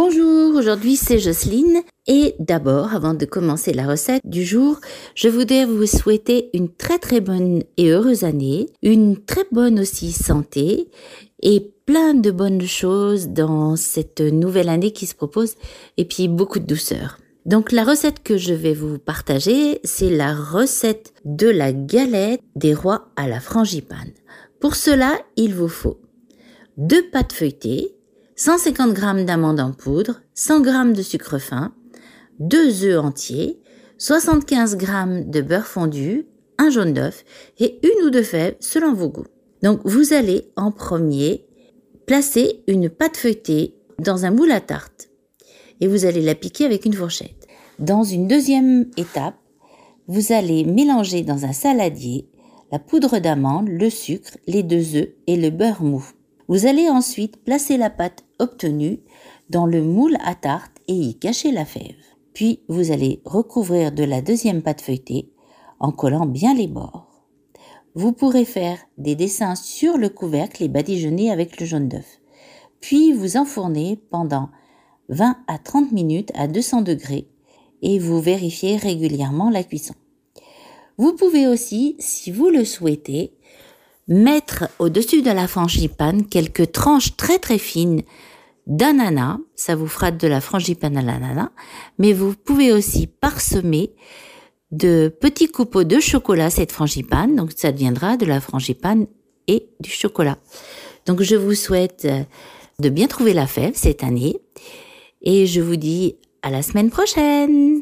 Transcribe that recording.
Bonjour, aujourd'hui c'est Jocelyne et d'abord, avant de commencer la recette du jour, je voudrais vous souhaiter une très très bonne et heureuse année, une très bonne aussi santé et plein de bonnes choses dans cette nouvelle année qui se propose et puis beaucoup de douceur. Donc la recette que je vais vous partager, c'est la recette de la galette des rois à la frangipane. Pour cela, il vous faut deux pâtes feuilletées, 150 g d'amandes en poudre, 100 g de sucre fin, 2 œufs entiers, 75 g de beurre fondu, un jaune d'œuf et une ou deux fèves selon vos goûts. Donc vous allez en premier placer une pâte feuilletée dans un moule à tarte et vous allez la piquer avec une fourchette. Dans une deuxième étape, vous allez mélanger dans un saladier la poudre d'amande, le sucre, les deux œufs et le beurre mou. Vous allez ensuite placer la pâte obtenue dans le moule à tarte et y cacher la fève. Puis vous allez recouvrir de la deuxième pâte feuilletée en collant bien les bords. Vous pourrez faire des dessins sur le couvercle et badigeonner avec le jaune d'œuf. Puis vous enfournez pendant 20 à 30 minutes à 200 degrés et vous vérifiez régulièrement la cuisson. Vous pouvez aussi, si vous le souhaitez, mettre au-dessus de la frangipane quelques tranches très très fines d'ananas, ça vous fera de la frangipane à l'ananas, mais vous pouvez aussi parsemer de petits copeaux de chocolat cette frangipane, donc ça deviendra de la frangipane et du chocolat. Donc je vous souhaite euh, de bien trouver la fève cette année et je vous dis à la semaine prochaine.